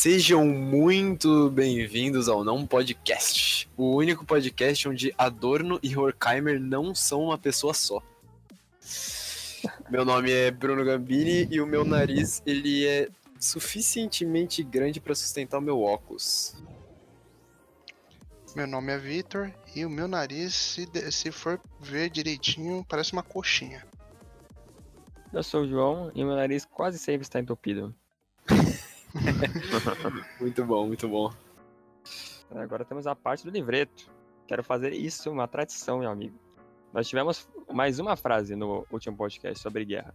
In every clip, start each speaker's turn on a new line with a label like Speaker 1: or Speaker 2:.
Speaker 1: Sejam muito bem-vindos ao Não Podcast, o único podcast onde Adorno e Horkheimer não são uma pessoa só. Meu nome é Bruno Gambini e o meu nariz ele é suficientemente grande para sustentar o meu óculos.
Speaker 2: Meu nome é Vitor e o meu nariz, se, se for ver direitinho, parece uma coxinha.
Speaker 3: Eu sou o João e meu nariz quase sempre está entupido.
Speaker 1: Muito bom, muito bom.
Speaker 3: Agora temos a parte do livreto. Quero fazer isso uma tradição, meu amigo. Nós tivemos mais uma frase no último podcast sobre guerra.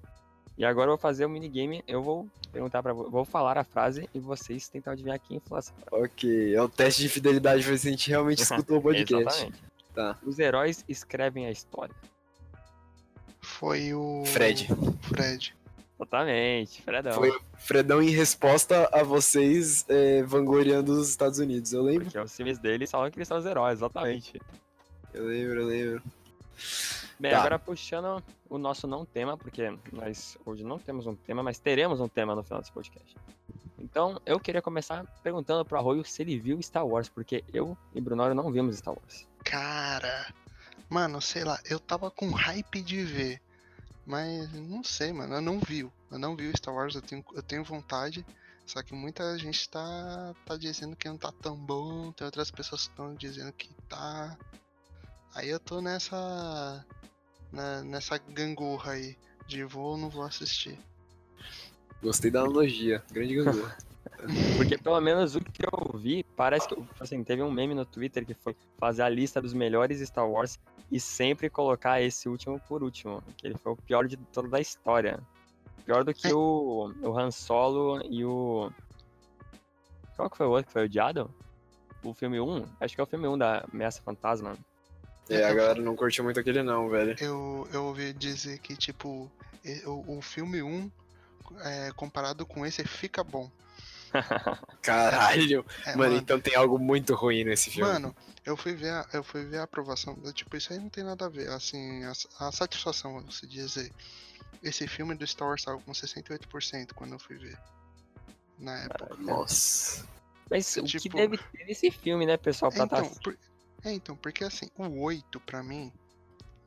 Speaker 3: E agora eu vou fazer o minigame. Eu vou perguntar para vou falar a frase e vocês tentam adivinhar quem falou essa frase.
Speaker 1: Ok, é um teste de fidelidade pra ver se a gente realmente escutou o podcast.
Speaker 3: Exatamente.
Speaker 1: Tá.
Speaker 3: Os heróis escrevem a história.
Speaker 2: Foi o.
Speaker 1: Fred.
Speaker 2: Fred.
Speaker 3: Exatamente, Fredão.
Speaker 1: Foi Fredão em resposta a vocês é, vangloriando os Estados Unidos. Eu lembro,
Speaker 3: Porque os filmes deles falam que eles são os heróis, exatamente.
Speaker 1: eu lembro, eu lembro.
Speaker 3: Bem,
Speaker 1: Tá.
Speaker 3: agora puxando o nosso não tema, porque nós hoje não temos um tema, mas teremos um tema no final desse podcast. Então, eu queria começar perguntando pro Arroio se ele viu Star Wars, porque eu e Brunório não vimos Star Wars.
Speaker 2: Cara. Mano, sei lá, eu tava com hype de ver. Mas não sei, mano. Eu não vi. Eu não vi o Star Wars, eu tenho, eu tenho vontade. Só que muita gente tá, tá dizendo que não tá tão bom. Tem outras pessoas que estão dizendo que tá. Aí eu tô nessa. na- nessa gangorra aí. De vou ou não vou assistir.
Speaker 1: Gostei da analogia. Grande gangorra.
Speaker 3: Porque pelo menos o que eu vi, parece que, assim, teve um meme no Twitter que foi fazer a lista dos melhores Star Wars e sempre colocar esse último por último, que ele foi o pior de toda a história. Pior do que
Speaker 2: É.
Speaker 3: o, o Han Solo e o... Qual que foi o outro que foi odiado? O filme 1? Acho que é o filme 1 da Ameaça Fantasma.
Speaker 1: é, a galera não curtiu muito aquele não, velho.
Speaker 2: Eu, eu ouvi dizer que, tipo, o, o filme 1, é, comparado com esse, fica bom.
Speaker 1: Caralho.
Speaker 2: É,
Speaker 1: mano, então tem algo muito ruim nesse filme.
Speaker 2: Mano, eu fui ver a, eu fui ver a aprovação. eu, Tipo, isso aí não tem nada a ver. Assim, a, a satisfação, vamos se dizer. Esse filme do Star Wars tava com 68% quando eu fui ver. Na época.
Speaker 1: Nossa.
Speaker 3: Mas o que
Speaker 2: Tipo-
Speaker 3: deve ter nesse filme, né, pessoal, pra tá...
Speaker 2: Então, por- é, então, porque assim, o 8 pra mim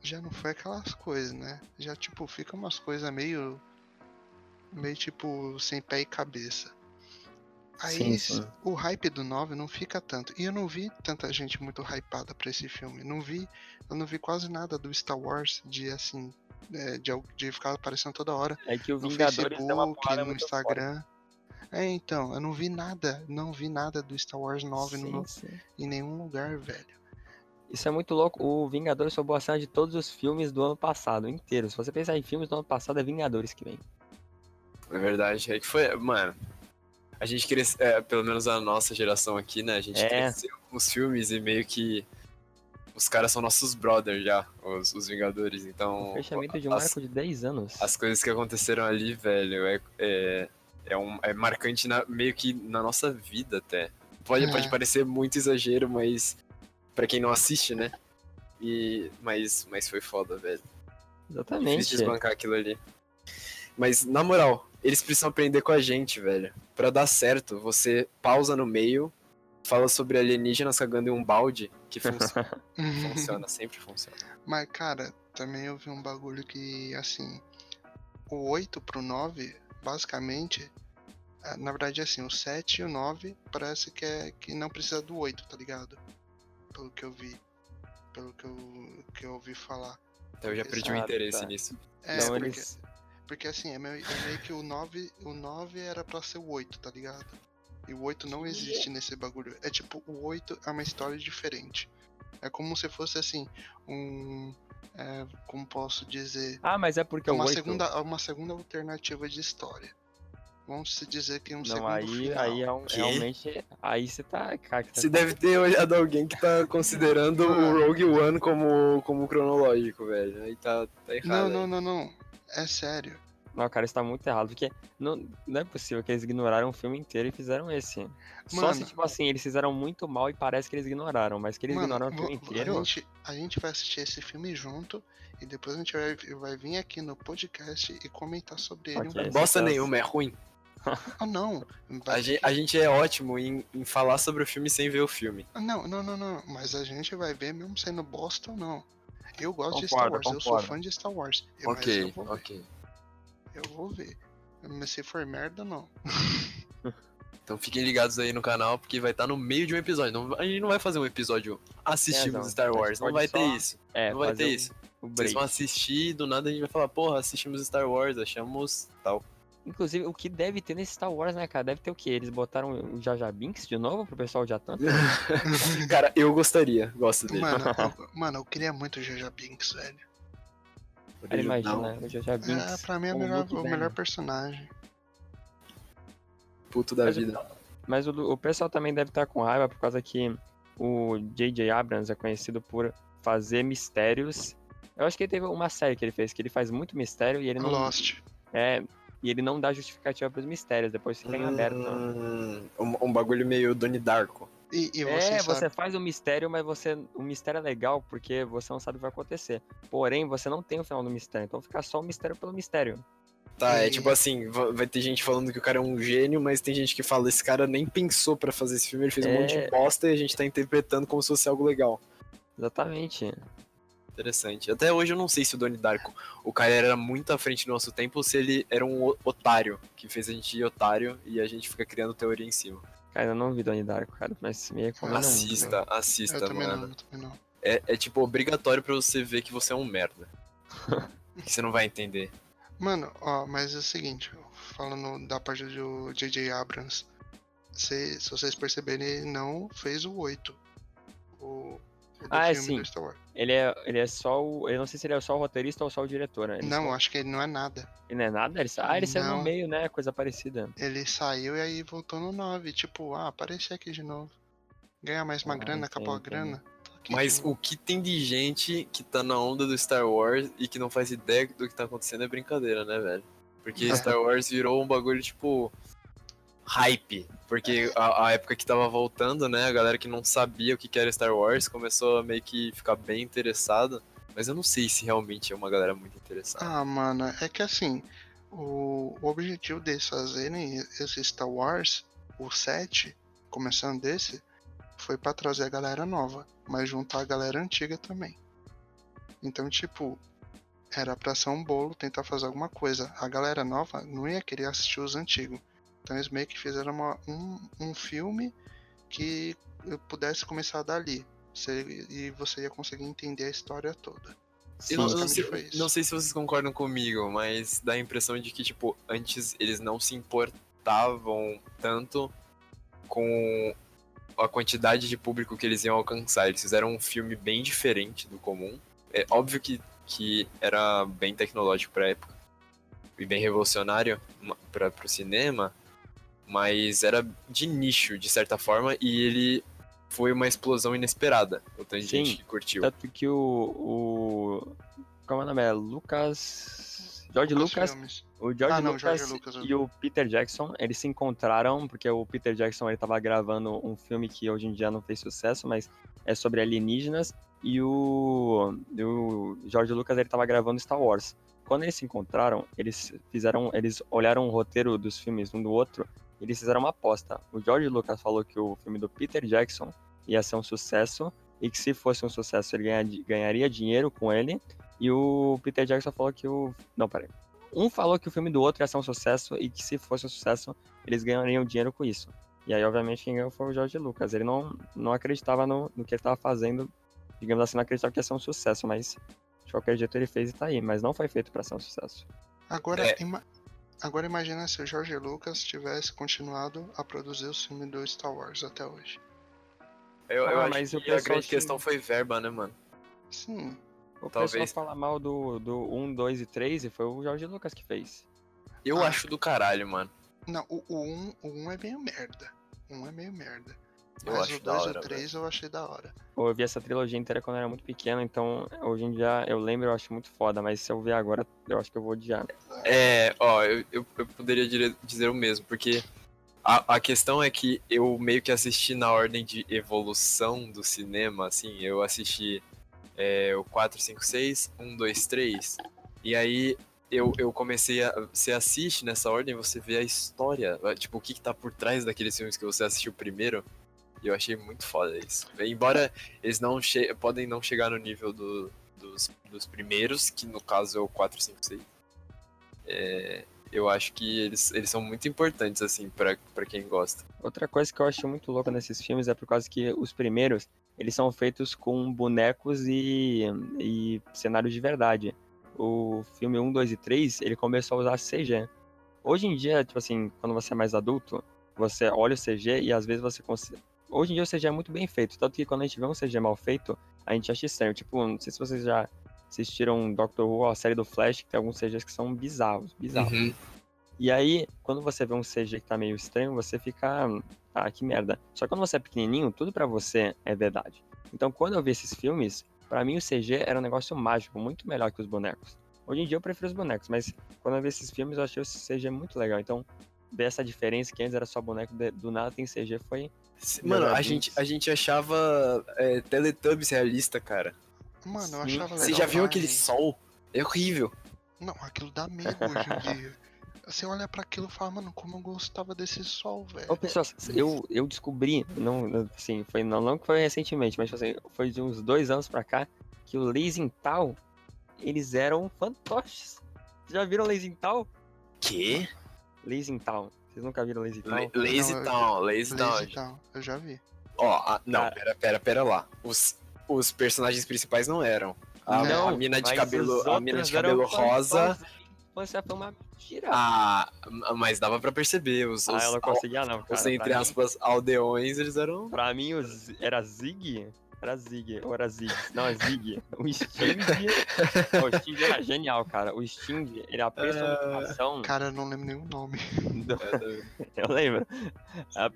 Speaker 2: já não foi aquelas coisas, né? Já, tipo, fica umas coisas meio. meio tipo, sem pé e cabeça. Aí
Speaker 3: Sim, sim.
Speaker 2: o hype do 9 não fica tanto. E eu não vi tanta gente muito hypada pra esse filme. Não vi. Eu não vi quase nada do Star Wars de assim. é, de, de ficar aparecendo toda hora
Speaker 3: É que o
Speaker 2: no
Speaker 3: Vingadores uma
Speaker 2: Facebook, no Instagram. É, então, eu não vi nada, não vi nada do Star Wars 9
Speaker 3: forte.
Speaker 2: no,
Speaker 3: Sim, sim.
Speaker 2: em nenhum lugar, velho.
Speaker 3: Isso é muito louco. O Vingadores foi a cena de todos os filmes do ano passado, inteiro. Se você pensar em filmes do ano passado, é Vingadores que vem.
Speaker 1: É verdade. É que foi. Mano. A gente cresceu. É, pelo menos a nossa geração aqui, né? A gente
Speaker 3: É.
Speaker 1: cresceu com os filmes e meio que. Os caras são nossos brothers já, os, os Vingadores. Então.
Speaker 3: O fechamento de um
Speaker 1: as-
Speaker 3: arco de 10 anos.
Speaker 1: as coisas que aconteceram ali, velho, é, é, é, um, é marcante na- meio que na nossa vida até. Pode,
Speaker 2: É.
Speaker 1: pode parecer muito exagero, mas pra quem não assiste, né? E, mas, mas foi foda, velho. Difícil
Speaker 3: Exatamente.
Speaker 1: desbancar aquilo ali. Mas, na moral, eles precisam aprender com a gente, velho. Pra dar certo, você pausa no meio, fala sobre alienígenas cagando em um balde, que funciona, funciona sempre funciona.
Speaker 2: Mas, cara, também eu vi um bagulho que, assim, o 8 pro 9, basicamente, ah, na verdade, assim, o 7 e o 9 parece que, é, que não precisa do 8, tá ligado? Pelo que eu vi. Pelo que eu, que eu ouvi falar.
Speaker 1: Então eu já perdi o
Speaker 3: Ah,
Speaker 1: interesse
Speaker 3: tá.
Speaker 1: nisso.
Speaker 2: É,
Speaker 3: Então
Speaker 2: porque,
Speaker 3: eles.
Speaker 2: Porque assim, é meio, é meio que o 9, o 9 era pra ser o 8, tá ligado? E o 8 não existe nesse bagulho. É tipo, o 8 é uma história diferente. É como se fosse assim, um. é, como posso dizer?
Speaker 3: Ah, mas é porque o
Speaker 2: uma
Speaker 3: 8.
Speaker 2: segunda, uma segunda alternativa de história. Vamos se dizer que um
Speaker 3: Não,
Speaker 2: segundo
Speaker 3: aí,
Speaker 2: final.
Speaker 3: aí é um, realmente. Aí você tá. Cara,
Speaker 1: Você deve ter olhado alguém que tá considerando o
Speaker 2: Mano.
Speaker 1: Rogue One como, como cronológico, velho. Aí tá, tá errado.
Speaker 2: Não,
Speaker 1: aí.
Speaker 2: não, não, não. É sério.
Speaker 3: Não, cara, isso tá muito errado. Porque não, não é possível que eles ignoraram o filme inteiro e fizeram esse. Só
Speaker 2: Mano.
Speaker 3: se, tipo assim, eles fizeram muito mal e parece que eles ignoraram. Mas que eles
Speaker 2: Mano,
Speaker 3: ignoraram o filme inteiro.
Speaker 2: A gente, a gente vai assistir esse filme junto e depois a gente vai, vai vir aqui no podcast e comentar sobre ele. Um
Speaker 1: Bosta
Speaker 3: Essas-
Speaker 1: nenhuma, é ruim.
Speaker 2: Ah, não.
Speaker 1: A gente, a gente é ótimo em, em falar sobre o filme sem ver o filme.
Speaker 2: Ah, Não, não, não, não. Mas a gente vai ver mesmo sendo bosta ou não. Eu gosto de
Speaker 3: Concordo,
Speaker 2: Star Wars, eu sou
Speaker 3: concordo.
Speaker 2: fã de Star Wars. Eu,
Speaker 1: ok,
Speaker 2: eu vou ver.
Speaker 1: ok.
Speaker 2: Eu vou ver. Mas se for merda, não.
Speaker 1: Então fiquem ligados aí no canal, porque vai estar no meio de um episódio. Não- a gente não vai fazer um episódio assistimos
Speaker 3: É.
Speaker 1: Star Wars. Não vai
Speaker 3: só-
Speaker 1: ter isso.
Speaker 3: É,
Speaker 1: não vai ter
Speaker 3: um-
Speaker 1: isso.
Speaker 3: o
Speaker 1: Vocês vão assistir, do nada a gente vai falar, porra, assistimos Star Wars, achamos tal.
Speaker 3: Inclusive, o que deve ter nesse Star Wars, né, cara? Deve ter o quê? Eles botaram o Jar Binks de novo pro pessoal já tanto?
Speaker 1: Cara, eu gostaria, gosto dele.
Speaker 2: Mano, eu, mano, eu queria muito o Jaja Binks, velho.
Speaker 3: Cara, imagina? O Jar Binks.
Speaker 2: É, pra mim é o melhor, o melhor personagem.
Speaker 1: puto da
Speaker 3: Mas o-
Speaker 1: vida.
Speaker 3: Mas o, o pessoal também deve estar com raiva por causa que o J.J. Abrams é conhecido por fazer mistérios. Eu acho que ele teve uma série que ele fez, que ele faz muito mistério e ele não.
Speaker 2: Lost.
Speaker 3: É, e ele não dá justificativa pros mistérios, depois fica em aberto.
Speaker 1: Hum, um, um bagulho meio Donnie Darko.
Speaker 2: E, e você
Speaker 3: é,
Speaker 2: sabe...
Speaker 3: você faz o mistério, mas você. O mistério é legal porque você não sabe o que vai acontecer. Porém, você não tem o final do mistério, então fica só o mistério pelo mistério.
Speaker 1: Tá, é
Speaker 2: E-
Speaker 1: tipo assim, va- vai ter gente falando que o cara é um gênio, mas tem gente que fala, esse cara nem pensou pra fazer esse filme, ele fez um
Speaker 3: É.
Speaker 1: monte de bosta e a gente tá interpretando como se fosse algo legal.
Speaker 3: Exatamente.
Speaker 1: Interessante. Até hoje eu não sei se o Donnie Darko, o cara era muito à frente do nosso tempo, ou se ele era um otário, que fez a gente ir otário e a gente fica criando teoria em cima.
Speaker 3: Cara, eu não vi Donnie Darko, cara, mas me recomenda muito.
Speaker 1: Assista,
Speaker 2: Eu
Speaker 1: assista,
Speaker 2: também
Speaker 1: mano.
Speaker 2: não, eu também não.
Speaker 1: É, é tipo obrigatório pra você ver que você é um merda. que você não vai entender.
Speaker 2: Mano, ó, mas é o seguinte, falando da parte do J.J. Abrams, se, se vocês perceberem, ele não fez o 8. O,
Speaker 3: Ah, é sim. Ele é, ele é só o. Eu não sei se ele é só o roteirista ou só o diretor, né? Ele
Speaker 2: Não,
Speaker 3: só-
Speaker 2: acho que ele não é nada.
Speaker 3: Ele não é nada? Ele, sa- ah, ele saiu
Speaker 2: Não.
Speaker 3: no meio, né? Coisa parecida.
Speaker 2: Ele saiu e aí voltou no 9. Tipo, ah, apareci aqui de novo. Ganhar mais uma
Speaker 3: Ah,
Speaker 2: grana, acabou a
Speaker 3: entendi,
Speaker 2: grana.
Speaker 1: Mas o que tem de gente que tá na onda do Star Wars e que não faz ideia do que tá acontecendo é brincadeira, né, velho? Porque Star Wars virou um bagulho tipo. Hype. Porque a, a época que tava voltando, né, a galera que não sabia o que era Star Wars começou a meio que ficar bem interessada. Mas eu não sei se realmente é uma galera muito interessada.
Speaker 2: Ah, mano, é que assim, o, o objetivo deles fazerem esse Star Wars, o 7, começando desse, foi pra trazer a galera nova, mas juntar a galera antiga também. Então, tipo, era pra ser um bolo, tentar fazer alguma coisa. A galera nova não ia querer assistir os antigos. Então eles meio que fizeram uma- um, um filme que eu pudesse começar dali. Você- e você ia conseguir entender a história toda.
Speaker 1: Eu não, sei, não sei se vocês concordam comigo, mas dá a impressão de que, tipo, antes eles não se importavam tanto com a quantidade de público que eles iam alcançar. Eles fizeram um filme bem diferente do comum. É óbvio que, que era bem tecnológico pra época e bem revolucionário para pro cinema, mas era de nicho, de certa forma, e ele foi uma explosão inesperada. O tanto de gente que curtiu.
Speaker 3: Tanto que o. o como é o nome? É Lucas. George Lucas.
Speaker 2: Filmes.
Speaker 3: O George
Speaker 2: Ah, não,
Speaker 3: Lucas,
Speaker 2: George Lucas,
Speaker 3: e o Peter Jackson, eles se encontraram porque o Peter Jackson ele tava gravando um filme que hoje em dia não fez sucesso, mas é sobre alienígenas e o, o George Lucas ele tava gravando Star Wars. Quando eles se encontraram, eles fizeram, eles olharam o roteiro dos filmes um do outro, eles fizeram uma aposta. O George Lucas falou que o filme do Peter Jackson ia ser um sucesso e que se fosse um sucesso ele ganha- ganharia dinheiro com ele. E o Peter Jackson falou que o não, peraí. Um falou que o filme do outro ia ser um sucesso e que se fosse um sucesso, eles ganhariam dinheiro com isso. E aí, obviamente, quem ganhou foi o George Lucas. Ele não, não acreditava no, no que ele estava fazendo. Digamos assim, não acreditava que ia ser um sucesso, mas de qualquer jeito ele fez e tá aí. Mas não foi feito para ser um sucesso.
Speaker 2: Agora,
Speaker 1: É.
Speaker 2: ima- Agora imagina se o George Lucas tivesse continuado a produzir o filme do Star Wars até hoje.
Speaker 1: Eu, eu
Speaker 3: Ah,
Speaker 1: acho
Speaker 3: mas o
Speaker 1: que a grande
Speaker 3: que-
Speaker 1: questão foi verba, né, mano?
Speaker 2: Sim.
Speaker 3: O
Speaker 1: Talvez.
Speaker 3: pessoal fala mal do, do 1, 2 e 3 e foi o George Lucas que fez.
Speaker 1: Eu
Speaker 2: Ah.
Speaker 1: acho do caralho, mano.
Speaker 2: Não, o, o 1 o um é meio merda. O 1 é meio merda.
Speaker 1: Eu
Speaker 2: Mas
Speaker 1: acho
Speaker 2: o
Speaker 1: da
Speaker 2: 2 e o 3 eu achei da hora.
Speaker 3: Eu vi essa trilogia inteira quando eu era muito pequeno, então hoje em dia eu lembro, eu acho muito foda, mas se eu ver agora, eu acho que eu vou odiar.
Speaker 1: É, ó, eu, eu, eu poderia dizer o mesmo, porque a, a questão é que eu meio que assisti na ordem de evolução do cinema, assim, eu assisti é, o 4, 5, 6, 1, 2, 3, e aí eu, eu comecei a. Você assiste nessa ordem, você vê a história. Tipo, o que, que tá por trás daqueles filmes que você assistiu primeiro. E eu achei muito foda isso. Embora eles não podem não chegar no nível do, dos, dos primeiros, que no caso é o 4, 5, 6. É, eu acho que eles, eles são muito importantes, assim, para quem gosta.
Speaker 3: Outra coisa que eu acho muito louca nesses filmes é por causa que os primeiros, eles são feitos com bonecos e, e cenários de verdade. O filme 1, 2 e 3, ele começou a usar CG. Hoje em dia, tipo assim, quando você é mais adulto, você olha o CG e às vezes você. Hoje em dia o CG é muito bem feito, tanto que quando a gente vê um CG mal feito, a gente acha estranho. Tipo, não sei se vocês já assistiram Doctor Who, a série do Flash, que tem alguns CGs que são bizarros, bizarros. Uhum. E aí, quando você vê um CG que tá meio estranho, você fica, ah, que merda. Só que quando você é pequenininho, tudo para você é verdade. Então, quando eu vi esses filmes, para mim o CG era um negócio mágico, muito melhor que os bonecos. Hoje em dia eu prefiro os bonecos, mas quando eu vi esses filmes eu achei o CG muito legal. Então, ver essa diferença que antes era só boneco, do nada tem CG, foi.
Speaker 1: Mano, a gente, a gente achava é, Teletubbies realista, cara.
Speaker 2: Mano, eu achava legal.
Speaker 1: Você já viu aquele sol? É horrível.
Speaker 2: Não, aquilo dá medo hoje em dia. Você olha para aquilo e fala, mano, como eu gostava desse sol, velho. Ô,
Speaker 3: pessoal, eu, eu descobri, não, assim, foi, não, não foi recentemente, mas assim, foi de uns dois anos pra cá, que o Leisenthal, eles eram fantoches. Já viram Leisenthal?
Speaker 1: Que?
Speaker 3: Leisenthal. Vocês nunca viram Leisenthal?
Speaker 1: Leisenthal, Leisenthal.
Speaker 2: Eu já vi.
Speaker 1: Ó, oh, não, Cara... pera, pera, pera lá. Os, os personagens principais não eram. A, não, a mina de cabelo, a mina de cabelo rosa
Speaker 3: infância foi uma mentira.
Speaker 1: Ah, mas dava pra perceber. Os,
Speaker 3: ah, ela conseguia não, cara.
Speaker 1: Os, entre aspas, mim, aldeões, eles eram...
Speaker 3: Pra mim, os, era Zig? Era Zig, ou era Zig? Não, é Zig. O Sting... o Sting era genial, cara. O Sting, ele é a personificação...
Speaker 2: Cara, eu não lembro nenhum nome. Do...
Speaker 3: eu lembro. A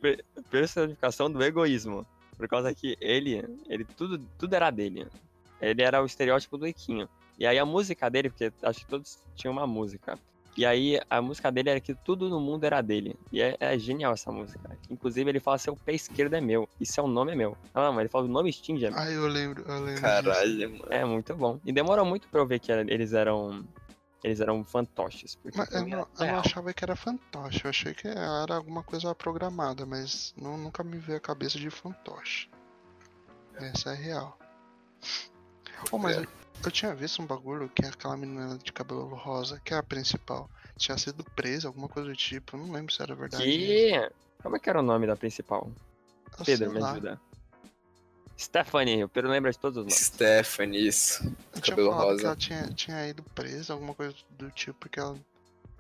Speaker 3: personificação do egoísmo. Por causa que ele, ele tudo, tudo era dele. Ele era o estereótipo do Equinho. E aí a música dele, porque acho que todos tinham uma música. E aí a música dele era que tudo no mundo era dele. E é, é genial essa música. Inclusive ele fala seu pé esquerdo é meu. E seu nome é meu. Ah, não, ele fala o nome Sting é
Speaker 2: meu. Ah, eu lembro, eu lembro.
Speaker 1: Caralho, mano.
Speaker 3: É muito bom. E demorou muito pra eu ver que eles eram. Eles eram fantoches.
Speaker 2: Mas eu, não, eu não achava que era fantoche. Eu achei que era alguma coisa programada, mas não, nunca me veio a cabeça de fantoche. Essa é real. Oh, mas é. Eu tinha visto um bagulho que é aquela menina de cabelo rosa, que é a principal, tinha sido presa, alguma coisa do tipo. Não lembro se era verdade.
Speaker 3: Que? Como é que era o nome da principal? Eu Pedro, me ajuda. Stephanie, o Pedro lembra de todos os nomes.
Speaker 1: Stephanie, isso. Eu cabelo rosa.
Speaker 2: Que ela tinha, tinha ido presa, alguma coisa do tipo, porque ela.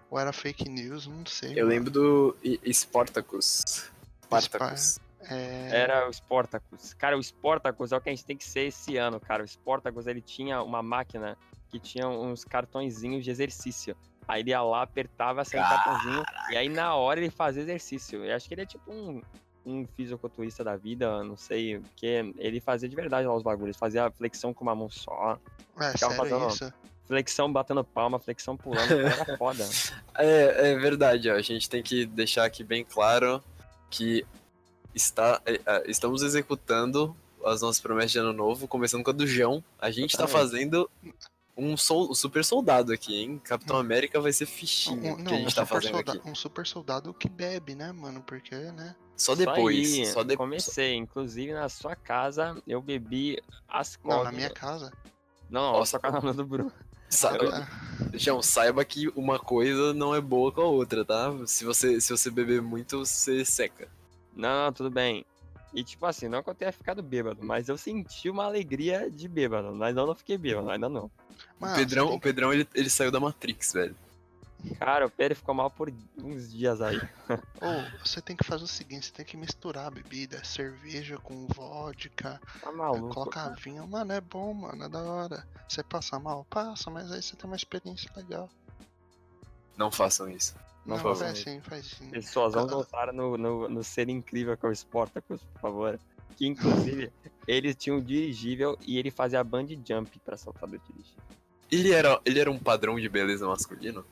Speaker 2: Ou era fake news, não sei.
Speaker 1: Eu mano. lembro do Spartacus.
Speaker 3: Spartacus. É... Era o Sportacus. Cara, o Sportacus é o que a gente tem que ser esse ano, cara. O Sportacus, ele tinha uma máquina que tinha uns cartõezinhos de exercício. Aí ele ia lá, apertava assim, um cartãozinho, e aí na hora ele fazia exercício. Eu acho que ele é tipo um, um fisiculturista da vida, não sei, porque ele fazia de verdade lá os bagulhos. Fazia flexão com uma mão só.
Speaker 2: É, sério fazendo isso?
Speaker 3: Flexão batendo palma, flexão pulando, era foda.
Speaker 1: É, é verdade, ó. A gente tem que deixar aqui bem claro que está, é, é, estamos executando as nossas promessas de ano novo, começando com a do João. A gente está fazendo um, sol, um, super soldado aqui, hein? Capitão. América vai ser fichinha um, não, que a gente um tá fazendo
Speaker 2: soldado,
Speaker 1: aqui.
Speaker 2: Um super soldado que bebe, né, mano? Porque, né?
Speaker 1: Só depois. Só, aí, só depois.
Speaker 3: Comecei, inclusive na sua casa eu bebi as
Speaker 2: coisas. Não, na minha casa.
Speaker 3: Não, Nossa. só com a nome do Bruno.
Speaker 1: Saiba, João, saiba que uma coisa não é boa com a outra, tá? Se você, se você beber muito, você seca.
Speaker 3: Não, não, tudo bem. E tipo assim, não que eu tenha ficado bêbado, mas eu senti uma alegria de bêbado. Mas eu não fiquei bêbado, ainda não.
Speaker 1: o Pedrão, tem... o Pedrão ele, ele saiu da Matrix, velho.
Speaker 3: Cara, o Pedro ficou mal por uns dias aí.
Speaker 2: Ou oh, você tem que fazer o seguinte, você tem que misturar a bebida, cerveja com vodka.
Speaker 3: Tá maluco.
Speaker 2: Colocar vinho, mano, é bom, mano, é da hora. Você passa mal, passa, mas aí você tem uma experiência legal.
Speaker 1: Não façam isso.
Speaker 2: Não, não faz sim, faz sim.
Speaker 3: Pessoas, vamos voltar no, no, no ser incrível que é o Sportacus, por favor. Que inclusive ele tinha um dirigível e ele fazia band jump pra saltar do dirigível.
Speaker 1: Ele era, ele era um padrão de beleza masculino?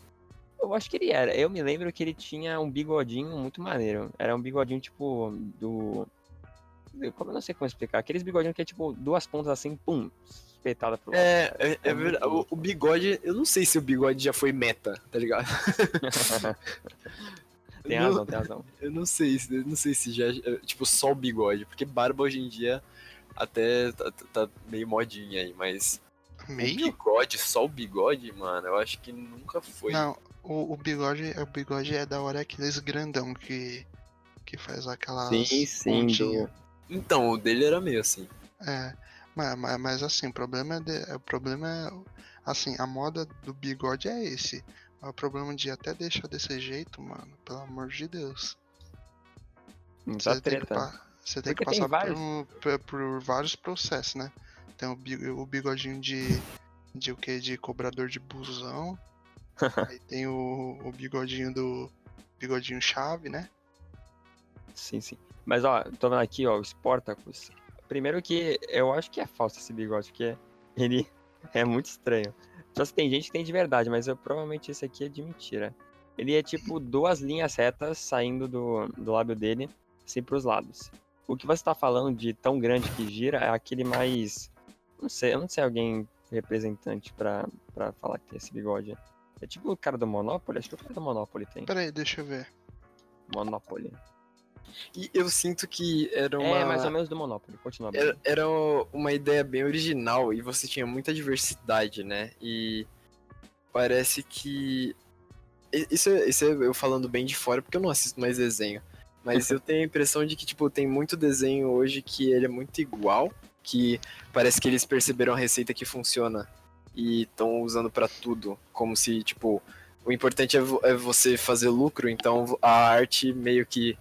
Speaker 3: Eu acho que ele era. Eu me lembro que ele tinha um bigodinho muito maneiro. Era um bigodinho tipo do. Como eu não sei como explicar. Aqueles bigodinhos que é tipo duas pontas assim, pum, pro lado.
Speaker 1: É, é, é
Speaker 3: É
Speaker 1: verdade. O, o bigode, eu não sei se o bigode já foi meta, tá ligado?
Speaker 3: tem
Speaker 1: Eu não-
Speaker 3: razão, tem razão.
Speaker 1: Eu não sei, se- eu não sei se já. é, Tipo, só o bigode. Porque barba hoje em dia até tá, tá- tá meio modinha aí, mas. O
Speaker 2: Meio?
Speaker 1: bigode, só o bigode, mano, eu acho que nunca foi.
Speaker 2: Não, o, o bigode, o bigode é da hora aqueles grandão que que faz aquelas
Speaker 3: Sim, sim.
Speaker 1: Então, o dele era meio assim.
Speaker 2: É, mas, mas, mas assim, o problema é, de- o problema é, assim, a moda do bigode é esse. Mas o problema de até deixar desse jeito, mano, pelo amor de Deus.
Speaker 3: muita
Speaker 2: Você tem que,
Speaker 3: treta.
Speaker 2: você tem que
Speaker 3: tem
Speaker 2: passar por,
Speaker 3: vários.
Speaker 2: um- por- por vários processos, né? Tem o, o bigodinho de, de o que? De cobrador de busão. Aí tem o, o bigodinho do. Bigodinho chave, né?
Speaker 3: Sim, sim. Mas ó, tô vendo aqui, ó, o Sportacus. Primeiro que eu acho que é falso esse bigode, porque ele é muito estranho. Só se tem gente que tem de verdade, mas eu, provavelmente esse aqui é de mentira. Ele é tipo duas linhas retas saindo do, do lábio dele, assim pros lados. O que você tá falando de tão grande que gira é aquele mais. Não sei, eu não sei alguém representante pra, pra falar que tem esse bigode. É tipo o cara do Monopoly? Acho que o cara do Monopoly tem.
Speaker 2: Pera aí, deixa eu ver.
Speaker 3: Monopoly.
Speaker 1: E eu sinto que era uma.
Speaker 3: É, mais ou menos do Monopoly. Continua.
Speaker 1: Era,
Speaker 3: Bruno.
Speaker 1: era uma ideia bem original e você tinha muita diversidade, né? E parece que. Isso, é- isso é eu falando bem de fora, porque eu não assisto mais desenho. Mas eu tenho a impressão de que, tipo, tem muito desenho hoje que ele é muito igual, que parece que eles perceberam a receita que funciona e estão usando pra tudo. Como se, tipo, o importante é, é você fazer lucro, então a arte meio que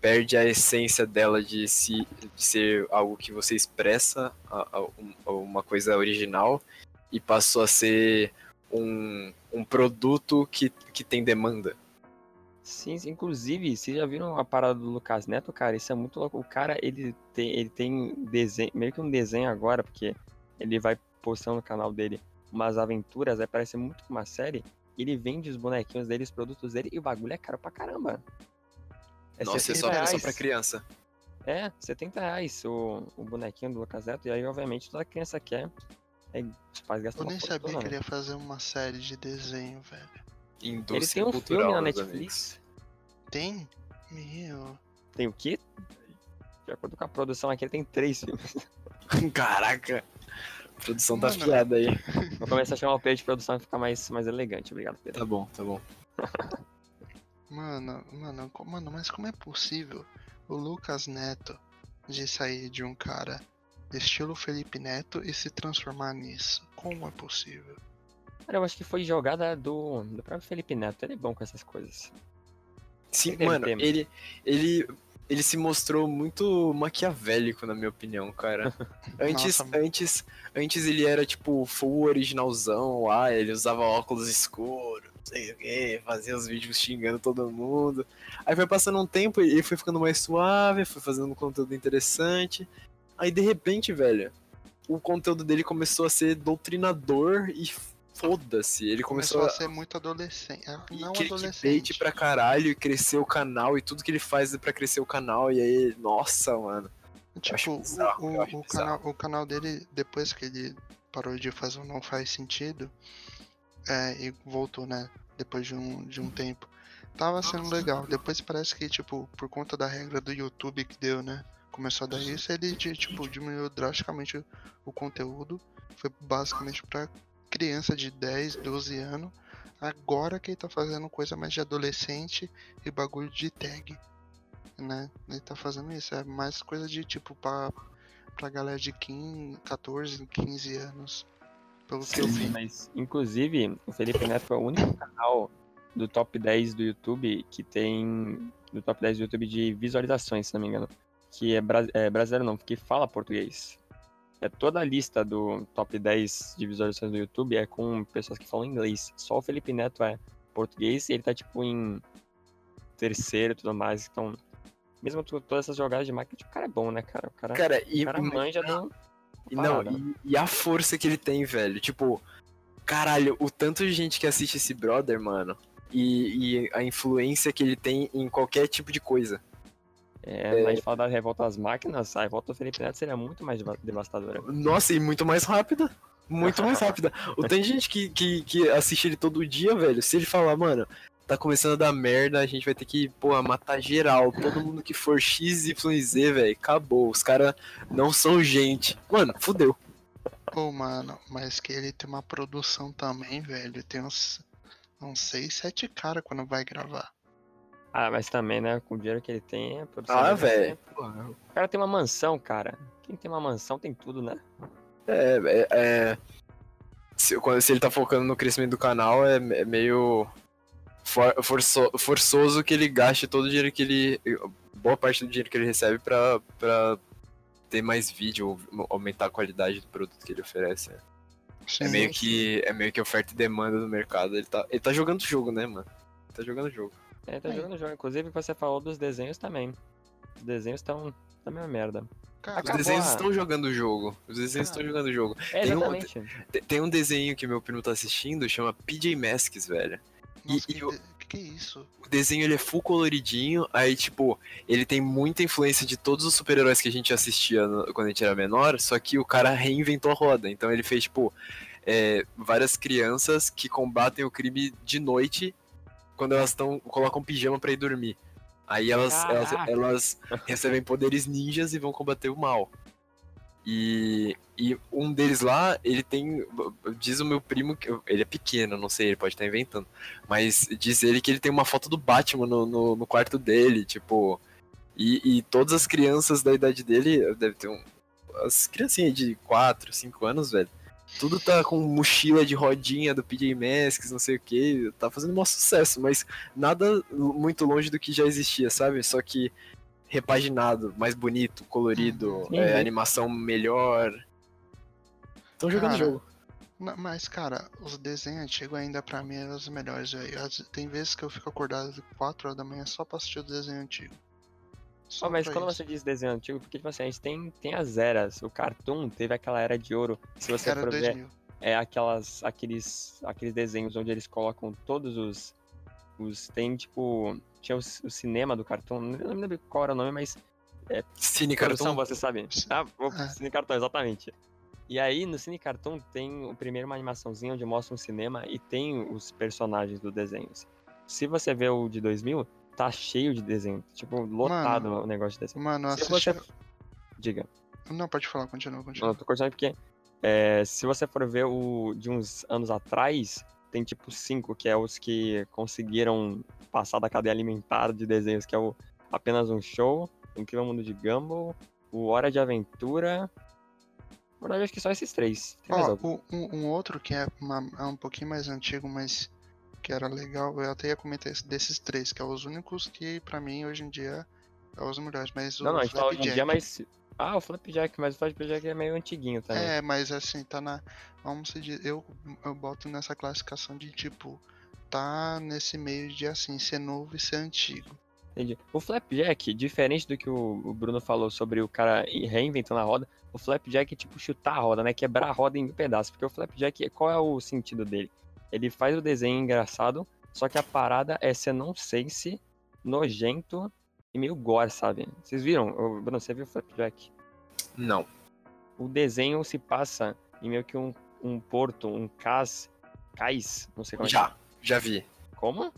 Speaker 1: perde a essência dela de, se, de ser algo que você expressa, a- a- um- uma coisa original, e passou a ser um, um produto que, que tem demanda.
Speaker 3: Sim, inclusive, vocês já viram a parada do Lucas Neto, cara? Isso é muito louco. O cara, ele tem, ele tem desenho, meio que um desenho agora, porque ele vai postando no canal dele umas aventuras, aí parece muito uma série. Ele vende os bonequinhos dele, os produtos dele, e o bagulho é caro pra caramba. É
Speaker 1: Nossa, é
Speaker 3: 70
Speaker 1: só, é só
Speaker 3: reais.
Speaker 1: pra criança.
Speaker 3: É, 70 reais o, o bonequinho do Lucas Neto, e aí, obviamente, toda criança quer. Aí os pais gastam
Speaker 2: Eu nem sabia que
Speaker 3: né?
Speaker 2: ele ia fazer uma série de desenho, velho.
Speaker 3: Ele
Speaker 1: Indústria
Speaker 3: tem um
Speaker 1: cultural,
Speaker 3: filme na Netflix.
Speaker 2: Tem? Meu.
Speaker 3: Tem o quê? De acordo com a produção aqui, ele tem três filmes.
Speaker 1: Caraca, a produção tá fiada aí.
Speaker 3: Vou começar a chamar o Pedro de produção e ficar mais, mais elegante. Obrigado, Pedro.
Speaker 1: Tá bom, tá bom.
Speaker 2: Mano, mano, mano, mas como é possível o Lucas Neto de sair de um cara estilo Felipe Neto e se transformar nisso? Como é possível?
Speaker 3: Cara, eu acho que foi jogada do, do próprio Felipe Neto. Ele é bom com essas coisas.
Speaker 1: Sim, mano,
Speaker 3: ter, mano.
Speaker 1: ele, ele, ele se mostrou muito maquiavélico, na minha opinião, cara. Antes,
Speaker 2: Nossa.
Speaker 1: antes, antes ele era, tipo, full originalzão lá, ele usava óculos escuros, sei o quê, fazia os vídeos xingando todo mundo. Aí foi passando um tempo, ele foi ficando mais suave, foi fazendo um conteúdo interessante. Aí, de repente, velho, o conteúdo dele começou a ser doutrinador e foda-se. Ele
Speaker 2: Começou,
Speaker 1: começou,
Speaker 2: a ser muito adolescente. é,
Speaker 1: e
Speaker 2: Não
Speaker 1: clickbait
Speaker 2: adolescente.
Speaker 1: pra caralho e crescer o canal e tudo que ele faz é pra crescer o canal. E aí, nossa, mano.
Speaker 2: Tipo, o-
Speaker 1: bizarro,
Speaker 2: o, o canal, o canal dele, depois que ele parou de fazer o Não Faz Sentido, é, e voltou, né? Depois de um, de um tempo, tava sendo legal. Depois parece que, tipo, por conta da regra do YouTube que deu, né? Começou a dar isso, ele, tipo, diminuiu drasticamente o, o conteúdo. Foi basicamente pra criança de 10, 12 anos. Agora que ele tá fazendo coisa mais de adolescente e bagulho de tag né? Ele tá fazendo isso. É mais coisa de tipo pra, pra galera de 15, 14, 15 anos. Pelo que eu vi.
Speaker 3: Mas, inclusive, o Felipe Neto é o único canal do top 10 do YouTube que tem. Do top 10 do YouTube de visualizações, se não me engano. Que é, bra- é brasileiro não, que fala português. É toda a lista do top 10 de visualizações do YouTube é com pessoas que falam inglês. Só o Felipe Neto é português e ele tá tipo em terceiro e tudo mais. Então, mesmo todas essas jogadas de marketing, o cara é bom, né, cara? O cara,
Speaker 1: Cara, e,
Speaker 3: o cara manja do.
Speaker 1: E não, e, e a força que ele tem, velho. Tipo, caralho, o tanto de gente que assiste esse brother, mano. E, e a influência que ele tem em qualquer tipo de coisa.
Speaker 3: É, mas a gente fala da revolta das máquinas, a revolta do Felipe Neto seria muito mais deva- devastadora.
Speaker 1: Nossa, e muito mais rápida. Muito mais rápida. O tanto de gente que, que, que assiste ele todo dia, velho, se ele falar, mano, tá começando a dar merda, a gente vai ter que, pô, matar geral. Todo mundo que for X, Y, Z, velho, acabou. Os caras não são gente. Mano, fudeu.
Speaker 2: Pô, mano, mas que ele tem uma produção também, velho. Tem uns, uns 6, 7 caras quando vai gravar.
Speaker 3: Ah, mas também, né, com o dinheiro que ele tem, a produção
Speaker 1: Ah, velho.
Speaker 3: O cara tem uma mansão, cara. Quem tem uma mansão tem tudo, né?
Speaker 1: É, é, é- se, quando, se ele tá focando no crescimento do canal, é, é meio for- forço- forçoso que ele gaste todo o dinheiro que ele. Boa parte do dinheiro que ele recebe pra, pra ter mais vídeo, ou aumentar a qualidade do produto que ele oferece.
Speaker 2: Sim,
Speaker 1: É meio que, é meio que oferta e demanda do mercado. Ele tá, ele tá jogando jogo, né, mano? Ele tá jogando jogo.
Speaker 3: É, tá
Speaker 2: Aí.
Speaker 3: jogando jogo. Inclusive, você falou dos desenhos também. Os desenhos estão da mesma merda.
Speaker 2: Cara,
Speaker 1: Os desenhos
Speaker 3: a-
Speaker 1: estão jogando o jogo. Os desenhos
Speaker 2: Ah.
Speaker 1: estão jogando o jogo.
Speaker 3: É,
Speaker 1: Tem um-. Tem, tem um desenho que meu primo tá assistindo, chama PJ Masks, velho.
Speaker 2: Nossa,
Speaker 1: e-
Speaker 2: que,
Speaker 1: e o-
Speaker 2: de- que é isso?
Speaker 1: O desenho ele é full coloridinho, aí tipo, ele tem muita influência de todos os super-heróis que a gente assistia no- quando a gente era menor, só que o cara reinventou a roda. Então ele fez, tipo, é, várias crianças que combatem o crime de noite quando elas estão. colocam pijama pra ir dormir. Aí elas, elas, elas recebem poderes ninjas e vão combater o mal. E, e um deles lá, ele tem. Diz o meu primo que. Ele é pequeno, não sei, ele pode estar inventando. Mas diz ele que ele tem uma foto do Batman no, no, no quarto dele, tipo. E, e todas as crianças da idade dele, deve ter um. As criancinhas de 4, 5 anos, velho. Tudo tá com mochila de rodinha do PJ Masks, não sei o que. Tá fazendo um sucesso, mas nada muito longe do que já existia, sabe? Só que repaginado, mais bonito, colorido,
Speaker 3: Uhum.
Speaker 1: é,
Speaker 3: Uhum.
Speaker 1: animação melhor. Estão jogando
Speaker 2: Cara,
Speaker 1: jogo.
Speaker 2: Mas, cara, os desenhos antigos ainda pra mim eram os melhores, velho. Tem vezes que eu fico acordado de 4 horas da manhã só pra assistir o desenho antigo. Só
Speaker 3: Ó, mas quando
Speaker 2: isso.
Speaker 3: você diz desenho antigo, porque tipo assim, a gente tem, tem as eras. O Cartoon teve aquela era de ouro. Se você
Speaker 2: Era
Speaker 3: for ver,
Speaker 2: 2000.
Speaker 3: é aquelas, aqueles, aqueles desenhos onde eles colocam todos os. Os tem tipo. Tinha o, o cinema do Cartoon, não me lembro qual era o nome, mas.
Speaker 1: Cine
Speaker 3: Produção,
Speaker 1: Cartoon.
Speaker 3: você sabe? Ah, o
Speaker 2: É.
Speaker 3: Cine Cartoon, exatamente. E aí, no Cine Cartoon, tem o primeiro uma animaçãozinha onde mostra um cinema e tem os personagens do desenho. Se você vê o de 2000, tá cheio de desenho. Tipo, lotado o negócio de desenho.
Speaker 2: Mano,
Speaker 3: Se
Speaker 2: assisti.
Speaker 3: você... Diga.
Speaker 2: Não, pode falar, continua,
Speaker 3: Não,
Speaker 2: continua.
Speaker 3: eu tô cortando porque é, se você for ver o de uns anos atrás, tem tipo cinco, que é os que conseguiram passar da cadeia alimentar de desenhos, que é o Apenas um Show, o Incrível Mundo de Gumball, o Hora de Aventura. Na verdade, acho que só esses três. Tem mais
Speaker 2: Ó,
Speaker 3: algum?
Speaker 2: o- um, um outro que é, uma- é um pouquinho mais antigo, mas que era legal, eu até ia comentar esse- desses três, que é os únicos que pra mim hoje em dia é os melhores. Mas
Speaker 3: Não, não, a gente fala hoje em dia, mas. Ah, o Flapjack, mas o Flapjack é meio antiguinho também.
Speaker 2: É, mas assim, tá na. Vamos dizer, eu, eu boto nessa classificação de tipo, tá nesse meio de assim, ser novo e ser antigo.
Speaker 3: Entendi. O Flapjack, diferente do que o Bruno falou sobre o cara reinventando a roda, o Flapjack é tipo chutar a roda, né? Quebrar a roda em pedaços. Porque o Flapjack, qual é o sentido dele? Ele faz o desenho engraçado, só que a parada é ser nonsense, nojento e meio gore, sabe? Vocês viram? Ô, Bruno, você viu o Flapjack?
Speaker 1: Não.
Speaker 3: O desenho se passa em meio que um, um porto, um cais, cais, não sei como é.
Speaker 1: Já, já vi.
Speaker 3: Como?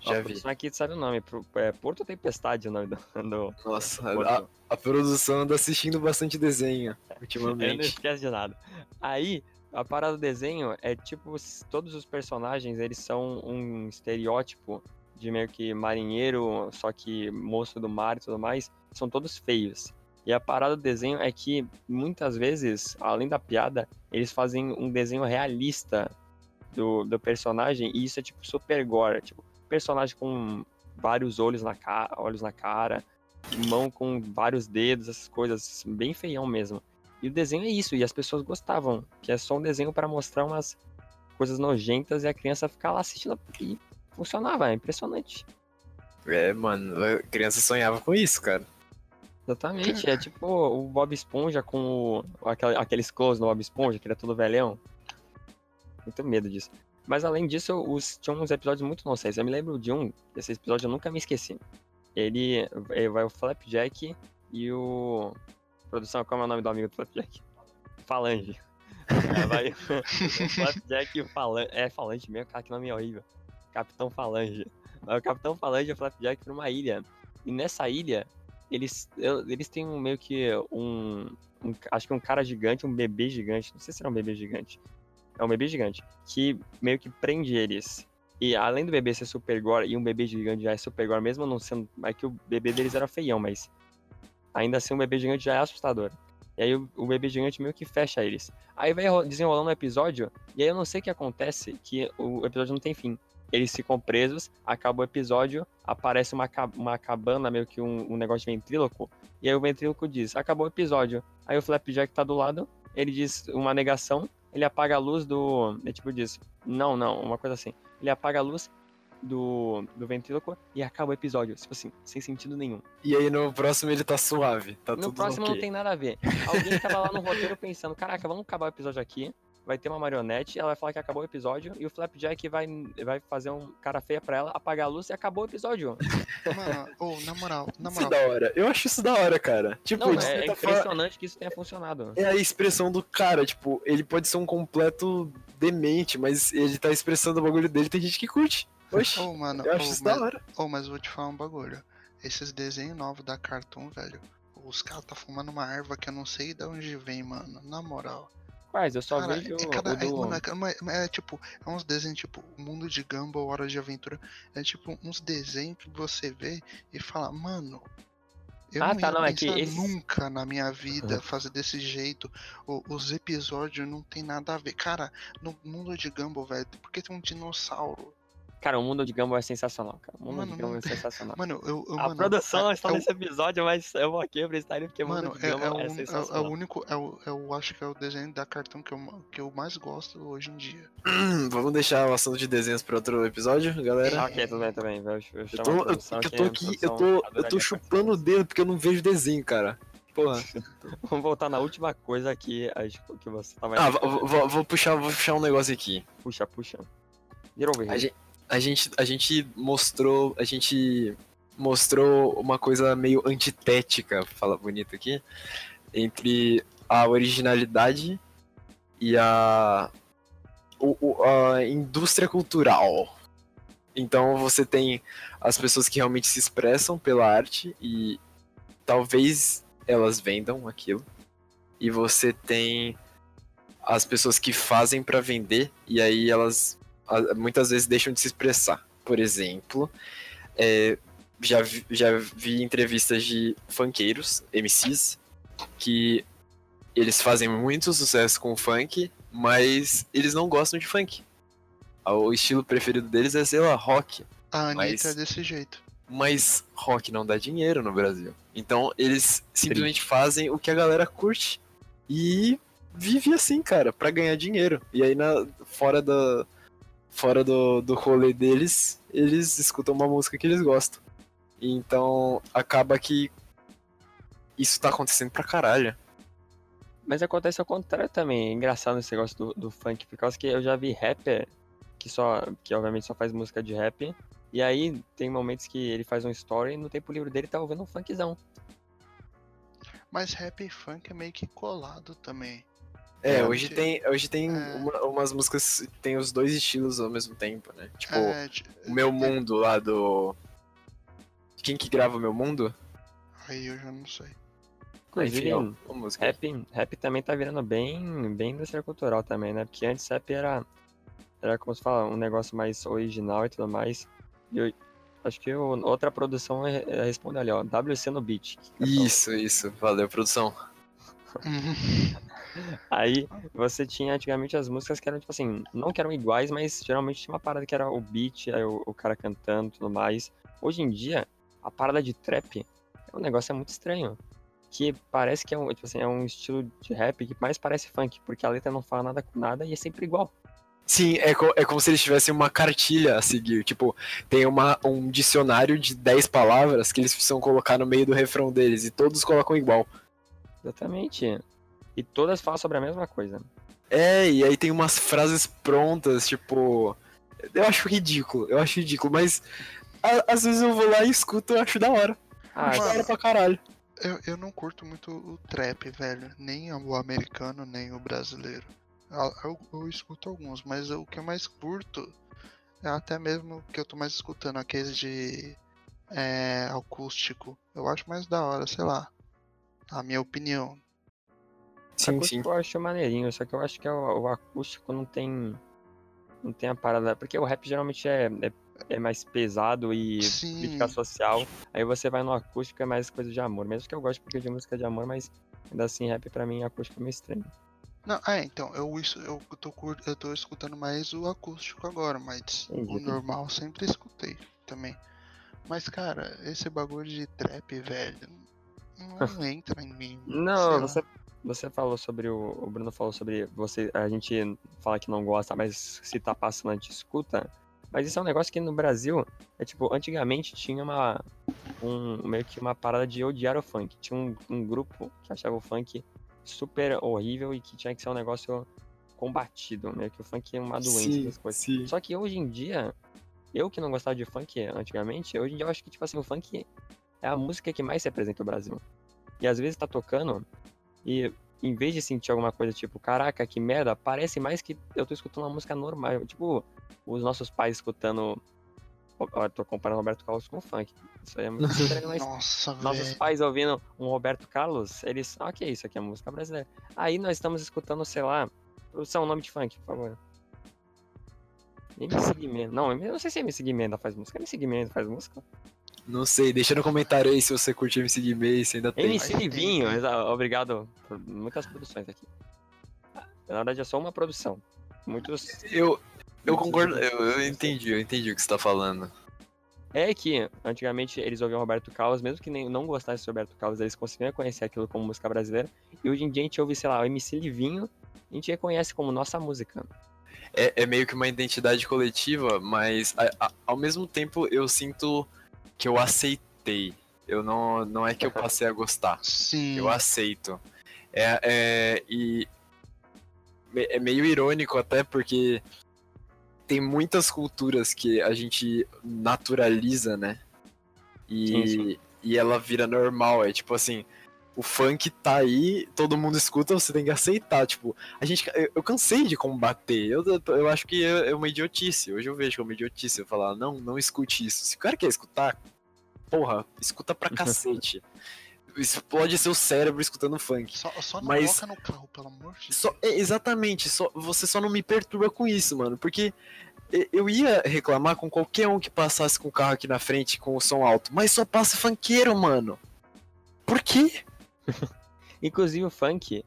Speaker 1: Já
Speaker 3: a
Speaker 1: vi.
Speaker 3: produção aqui sabe o nome. É Porto Tempestade o nome do, do
Speaker 1: Nossa,
Speaker 3: porto.
Speaker 1: a, a produção anda assistindo bastante desenho
Speaker 3: Ele não
Speaker 1: ultimamente.
Speaker 3: esquece de nada. Aí, a parada do desenho é tipo, todos os personagens, eles são um estereótipo de meio que marinheiro, só que moço do mar e tudo mais, são todos feios. E a parada do desenho é que, muitas vezes, além da piada, eles fazem um desenho realista do, do personagem, e isso é tipo super gore, tipo, personagem com vários olhos na, ca olhos na cara, mão com vários dedos, essas coisas, bem feião mesmo. E o desenho é isso, e as pessoas gostavam, que é só um desenho para mostrar umas coisas nojentas e a criança ficar lá assistindo e funcionava, é impressionante.
Speaker 1: É, mano, a criança sonhava com isso, cara.
Speaker 3: Exatamente, é tipo o Bob Esponja com o, aquele- aqueles close no Bob Esponja, que ele é todo velhão. Muito medo disso. Mas além disso, os, tinha uns episódios muito nonsense. Eu me lembro de um, desse episódio eu nunca me esqueci. ele, ele vai o Flapjack e o. Produção, qual é o nome do amigo do Flapjack? Falange. É, vai o Flapjack e o Falange. É Falange mesmo, cara, que nome horrível. Capitão Falange. Vai o Capitão Falange o Flapjack pra uma ilha. E nessa ilha, eles, eles têm um, meio que um, um. Acho que um cara gigante, um bebê gigante. Não sei se era um bebê gigante. É um bebê gigante. Que meio que prende eles. E além do bebê ser super gore, e um bebê gigante já é super gore, mesmo não sendo. É que o bebê deles era feião, mas. Ainda assim, um bebê gigante já é assustador. E aí o, o bebê gigante meio que fecha eles. Aí vai desenrolando o episódio, e aí eu não sei o que acontece, que o episódio não tem fim. Eles ficam presos, acaba o episódio, aparece uma, uma cabana, meio que um, um negócio de ventríloco, e aí o ventríloco diz, acabou o episódio. Aí o Flapjack tá do lado, ele diz uma negação, ele apaga a luz do. É tipo diz, não, não, uma coisa assim. Ele apaga a luz do, do ventríloco e acaba o episódio, tipo assim, sem sentido nenhum.
Speaker 1: E aí no próximo ele tá suave, tá
Speaker 3: no
Speaker 1: tudo
Speaker 3: próximo
Speaker 1: ok.
Speaker 3: não tem nada a ver. Alguém tava lá no roteiro pensando, caraca, vamos acabar o episódio aqui. Vai ter uma marionete, ela vai falar que acabou o episódio, e o Flapjack vai, vai fazer um cara feia pra ela, apagar a luz e acabou o episódio.
Speaker 2: Mano, ô, na moral, na
Speaker 1: Isso é
Speaker 2: moral.
Speaker 1: da hora. Eu acho isso da hora, cara. Tipo,
Speaker 3: Não, é, é impressionante que isso tenha funcionado.
Speaker 1: é a expressão do cara, tipo, ele pode ser um completo demente, mas ele tá expressando o bagulho dele, tem gente que curte. Oxi,
Speaker 2: Ô, mano,
Speaker 1: eu acho
Speaker 2: ô,
Speaker 1: isso
Speaker 2: mas,
Speaker 1: da hora.
Speaker 2: ô, mas eu vou te falar um bagulho. Esses desenhos novos da Cartoon, velho. Os caras tá fumando uma erva que eu não sei de onde vem, mano. Na moral.
Speaker 3: Eu só
Speaker 2: Cara,
Speaker 3: vejo
Speaker 2: é, cada,
Speaker 3: o
Speaker 2: é,
Speaker 3: do...
Speaker 2: mano, é, é tipo, é uns desenhos tipo Mundo de Gumball, Hora de Aventura. É tipo uns desenhos que você vê e fala, mano. Eu
Speaker 3: Ah,
Speaker 2: não
Speaker 3: tá, não, é que esses-
Speaker 2: nunca na minha vida fazer desse jeito. O- os episódios não tem nada a ver. Cara, no mundo de Gumball, velho, porque tem um dinossauro.
Speaker 3: Cara, o mundo de Gumball é sensacional, cara. O mundo
Speaker 2: Mano,
Speaker 3: de Gumball é sensacional.
Speaker 2: Mano, eu. eu
Speaker 3: a
Speaker 2: mano,
Speaker 3: produção
Speaker 2: é-
Speaker 3: está
Speaker 2: é o-
Speaker 3: nesse episódio, mas eu vou aqui prestar ele porque o
Speaker 2: Mano,
Speaker 3: mundo de
Speaker 2: é, é,
Speaker 3: Gumball
Speaker 2: o,
Speaker 3: é,
Speaker 2: é o- é
Speaker 3: sensacional.
Speaker 2: o único. É o, eu acho que é o desenho da cartão que eu, que eu mais gosto hoje em dia.
Speaker 1: Hum, vamos deixar o assunto de desenhos pra outro episódio, galera.
Speaker 3: Ah, ok, tudo bem, tudo bem. Eu, eu,
Speaker 1: Eu tô, eu,
Speaker 3: produção
Speaker 1: eu
Speaker 3: que
Speaker 1: tô aqui, eu tô, eu tô chupando o dedo porque eu não vejo desenho, cara. Porra.
Speaker 3: Vamos voltar na última coisa acho que você tava.
Speaker 1: Ah, vou, vou- vou puxar, vou puxar um negócio aqui.
Speaker 3: Puxa, puxa. Get over
Speaker 1: A
Speaker 3: here.
Speaker 1: A gente, a gente mostrou, a gente mostrou uma coisa meio antitética, fala bonito aqui, entre a originalidade e a, o- a indústria cultural. Então você tem as pessoas que realmente se expressam pela arte e talvez elas vendam aquilo. E você tem as pessoas que fazem pra vender e aí elas muitas vezes deixam de se expressar. Por exemplo, é, já, vi, já vi entrevistas de funkeiros, MCs, que eles fazem muito sucesso com funk, mas eles não gostam de funk. O estilo preferido deles é, sei lá, rock.
Speaker 2: A Anitta
Speaker 1: Mas-
Speaker 2: é desse jeito.
Speaker 1: Mas rock não dá dinheiro no Brasil. Então eles simplesmente fazem o que a galera curte. E vive assim, cara, pra ganhar dinheiro. E aí na, fora da. Fora do, do rolê deles, eles escutam uma música que eles gostam. Então acaba que isso tá acontecendo pra caralho.
Speaker 3: Mas acontece ao contrário também. É engraçado esse negócio do, do funk, por causa que eu já vi rapper que só. que obviamente só faz música de rap. E aí tem momentos que ele faz um story e no tempo livre dele tá ouvindo um funkzão.
Speaker 2: Mas rap e funk é meio que colado também.
Speaker 1: É,
Speaker 3: É,
Speaker 1: hoje tem, hoje tem
Speaker 2: é.
Speaker 1: uma- umas músicas que tem os dois estilos ao mesmo tempo, né? Tipo,
Speaker 2: é,
Speaker 1: o Meu Mundo lá do. Quem que grava o Meu Mundo?
Speaker 2: Aí eu já não sei.
Speaker 3: Inclusive, rap, rap também tá virando bem, bem indústria cultural também, né? Porque antes rap era, era como se fala, um negócio mais original e tudo mais. E eu acho que o- outra produção é, é responde ali, ó, WC no beat.
Speaker 1: Isso, isso. Valeu, produção.
Speaker 3: Aí você tinha antigamente as músicas que eram, tipo assim, não que eram iguais, mas geralmente tinha uma parada que era o beat, aí o, o cara cantando e tudo mais. Hoje em dia, a parada de trap é um negócio muito estranho. Que parece que é um, tipo assim, é um estilo de rap que mais parece funk, porque a letra não fala nada com nada e é sempre igual.
Speaker 1: Sim, é, co- é como se eles tivessem uma cartilha a seguir. Tipo, tem uma, um dicionário de 10 palavras que eles precisam colocar no meio do refrão deles e todos colocam igual.
Speaker 3: Exatamente. E todas falam sobre a mesma coisa.
Speaker 1: É, e aí tem umas frases prontas, tipo. Eu acho ridículo, eu acho ridículo, mas a- às vezes eu vou lá e escuto, eu acho da hora.
Speaker 3: Ah,
Speaker 1: acho da hora pra caralho.
Speaker 2: Eu, eu não curto muito o trap, velho. Nem o americano, nem o brasileiro. Eu, eu escuto alguns, mas o que eu mais curto é até mesmo o que eu tô mais escutando, aqueles de é, acústico. Eu acho mais da hora, sei lá. A minha opinião.
Speaker 1: Sim,
Speaker 3: acústico
Speaker 1: sim.
Speaker 3: eu acho maneirinho, só que eu acho que o, o acústico não tem. Não tem a parada. Porque o rap geralmente é, é, é mais pesado e
Speaker 2: Sim.
Speaker 3: crítica social. Aí você vai no acústico é mais coisa de amor. Mesmo que eu goste porque de música de amor, mas ainda assim rap pra mim acústico é meio estranho.
Speaker 2: Não, é, então, eu, isso, eu, tô, eu tô escutando mais o acústico agora, mas
Speaker 3: Entendi,
Speaker 2: o normal sempre escutei também. Mas, cara, esse bagulho de trap, velho, não entra em mim.
Speaker 3: Não,
Speaker 2: lá.
Speaker 3: Você, falou sobre o. O Bruno falou sobre você. A gente fala que não gosta, mas se tá passando a gente escuta. Mas isso é um negócio que no Brasil é tipo, antigamente tinha uma. Um, meio que uma parada de odiar o funk. Tinha um, um grupo que achava o funk super horrível e que tinha que ser um negócio combatido. Meio que o funk é uma doença,
Speaker 1: Sim,
Speaker 3: essas coisas.
Speaker 1: sim.
Speaker 3: Só que hoje em dia, eu que não gostava de funk antigamente, hoje em dia eu acho que, tipo assim, o funk é a música que mais representa o Brasil. E às vezes tá tocando e em vez de sentir alguma coisa tipo, caraca, que merda, parece mais que eu tô escutando uma música normal. Tipo, os nossos pais escutando. Eu tô comparando Roberto Carlos com funk. Isso aí é muito estranho, mas
Speaker 2: Nossa,
Speaker 3: nossos
Speaker 2: velho.
Speaker 3: pais ouvindo um Roberto Carlos, eles. Ah, ok, isso aqui é música brasileira. Aí nós estamos escutando, sei lá. Produção, nome de funk, por favor. MC Guimenda. Não, eu não sei se MC Guimenda faz música. MC Guimenda faz música.
Speaker 1: Não sei, deixa no comentário aí se você curte MC Guimê, se ainda tem.
Speaker 3: MC
Speaker 2: Mas
Speaker 3: exa- obrigado por muitas produções aqui. Na verdade é só uma produção. Muitos.
Speaker 1: Eu, eu concordo, eu, eu entendi, eu entendi o que você tá falando.
Speaker 3: É que antigamente eles ouviam Roberto Carlos, mesmo que nem, não gostassem de Roberto Carlos, eles conseguiam reconhecer aquilo como música brasileira. E hoje em dia a gente ouve, sei lá, o MC Livinho, a gente reconhece como nossa música.
Speaker 1: É, é meio que uma identidade coletiva, mas a- a- ao mesmo tempo eu sinto que eu aceitei. Eu não, não é que eu passei a gostar.
Speaker 2: Sim.
Speaker 1: Eu aceito. É, é, e é meio irônico até porque tem muitas culturas que a gente naturaliza, né? E,
Speaker 3: Sim, sim.
Speaker 1: e ela vira normal. É tipo assim, o funk tá aí, todo mundo escuta, você tem que aceitar. Tipo, a gente. Eu, eu cansei de combater. Eu, eu acho que é é uma idiotice. Hoje eu vejo como idiotice. Eu falar, não, não escute isso. Se o cara quer escutar, porra, escuta pra cacete. Explode seu cérebro escutando funk.
Speaker 2: Só, só não
Speaker 1: Mas-
Speaker 2: coloca no carro, pelo amor de
Speaker 1: Só,
Speaker 2: Deus.
Speaker 1: é, exatamente, só, você só não me perturba com isso, mano. Porque eu ia reclamar com qualquer um que passasse com o carro aqui na frente com o som alto. Mas só passa funkeiro, mano. Por quê?
Speaker 3: Inclusive o funk,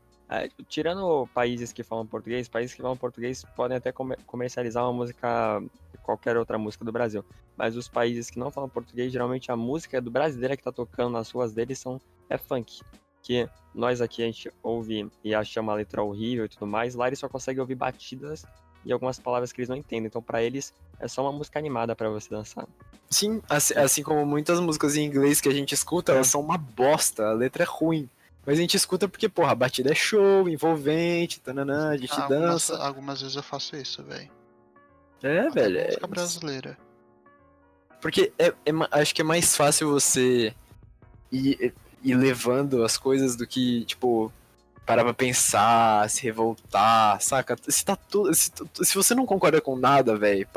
Speaker 3: tirando países que falam português, países que falam português podem até comer- comercializar uma música, qualquer outra música do Brasil. Mas os países que não falam português, geralmente a música do brasileiro que tá tocando nas ruas deles são, é funk. Que nós aqui a gente ouve e acha uma letra horrível e tudo mais, lá eles só conseguem ouvir batidas e algumas palavras que eles não entendem. Então pra eles é só uma música animada pra você dançar.
Speaker 1: Sim, assim, assim como muitas músicas em inglês que a gente escuta,
Speaker 3: É.
Speaker 1: elas são uma bosta, a letra é ruim. Mas a gente escuta porque, porra, a batida é show, envolvente, tananã, a gente
Speaker 2: Ah, algumas,
Speaker 1: dança.
Speaker 2: algumas vezes eu faço isso, velho.
Speaker 1: É,
Speaker 2: Até
Speaker 1: velho. é-
Speaker 2: Música brasileira.
Speaker 1: Porque é, é acho que é mais fácil você ir, ir levando as coisas do que, tipo, parar pra pensar, se revoltar, saca? Se, tá tudo, se, se você não concorda com nada, velho,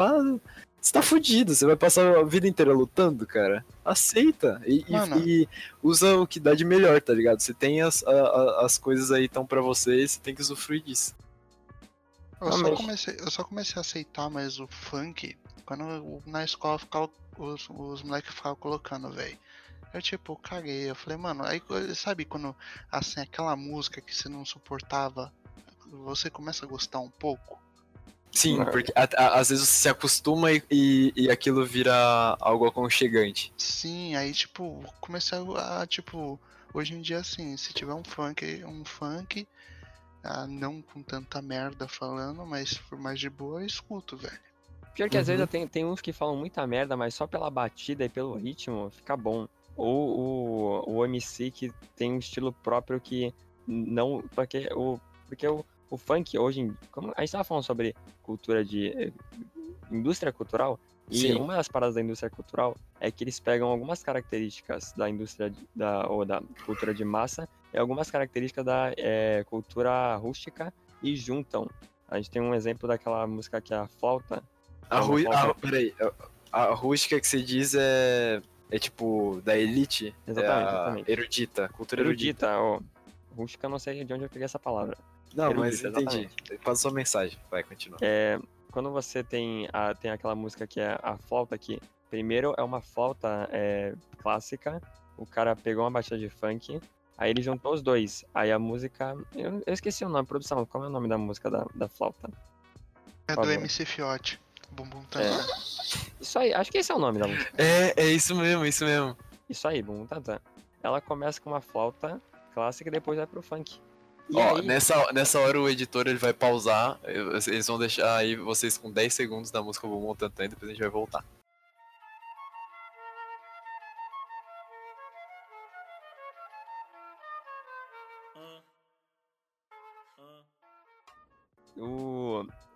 Speaker 1: você tá fudido. Você vai passar a vida inteira lutando, cara. Aceita. E, e- e usa o que dá de melhor, tá ligado? Você tem as, a- a- as coisas aí tão pra você, você tem que usufruir disso.
Speaker 2: Eu só,
Speaker 3: mas-
Speaker 2: comecei, eu só comecei a aceitar mais o funk quando na escola ficava, os, os moleques ficavam colocando, velho. Eu tipo, caguei. Eu falei, mano, aí sabe quando assim, aquela música que você não suportava, você começa a gostar um pouco?
Speaker 1: Sim,
Speaker 3: É.
Speaker 1: porque a- a- às vezes você se acostuma e, e, e aquilo vira algo aconchegante.
Speaker 2: Sim, aí tipo, comecei a, a, tipo, hoje em dia assim, se tiver um funk, um funk, ah, não com tanta merda falando, mas for mais de boa, eu escuto, velho.
Speaker 3: Pior que às vezes
Speaker 1: Uhum.
Speaker 3: tenho, tem uns que falam muita merda, mas só pela batida e pelo ritmo fica bom. Ou o, o MC que tem um estilo próprio que não. Porque o, porque o, o funk hoje. em- Como a gente tava falando sobre cultura de. eh, indústria cultural. E
Speaker 1: Sim.
Speaker 3: uma das paradas da indústria cultural é que eles pegam algumas características da indústria de- da, ou da cultura de massa e algumas características da é, cultura rústica e juntam. A gente tem um exemplo daquela música que é a flauta.
Speaker 1: A,
Speaker 3: Vamos
Speaker 1: ru...
Speaker 3: voltar.
Speaker 1: a, peraí, a, a rústica que você diz é, é tipo da elite?
Speaker 3: Exatamente,
Speaker 1: é a
Speaker 3: exatamente.
Speaker 1: Erudita, cultura erudita.
Speaker 3: Erudita, ó. Rústica, eu não sei de onde eu peguei essa palavra.
Speaker 1: Não, mas
Speaker 3: Erudita,
Speaker 1: entendi. Passa sua mensagem, vai, continua.
Speaker 3: É, quando você tem, a, tem aquela música que é a flauta aqui, primeiro é uma flauta é, clássica, o cara pegou uma batida de funk, aí ele juntou os dois, aí a música, eu, eu esqueci o nome, produção, qual é o nome da música da, da flauta?
Speaker 2: É
Speaker 3: Por
Speaker 2: do
Speaker 3: favor.
Speaker 2: MC Fiote. Bumbum
Speaker 3: É.
Speaker 2: Tantan.
Speaker 3: Isso aí, acho que esse é o nome da música.
Speaker 1: É, é isso mesmo, isso mesmo.
Speaker 3: Isso aí, Bum Tantan. Ela começa com uma flauta clássica e depois vai pro funk. E
Speaker 1: Ó,
Speaker 3: aí,
Speaker 1: nessa, nessa hora o editor ele vai pausar, eles vão deixar aí vocês com 10 segundos da música Bumbum Tantan e depois a gente vai voltar.
Speaker 3: o.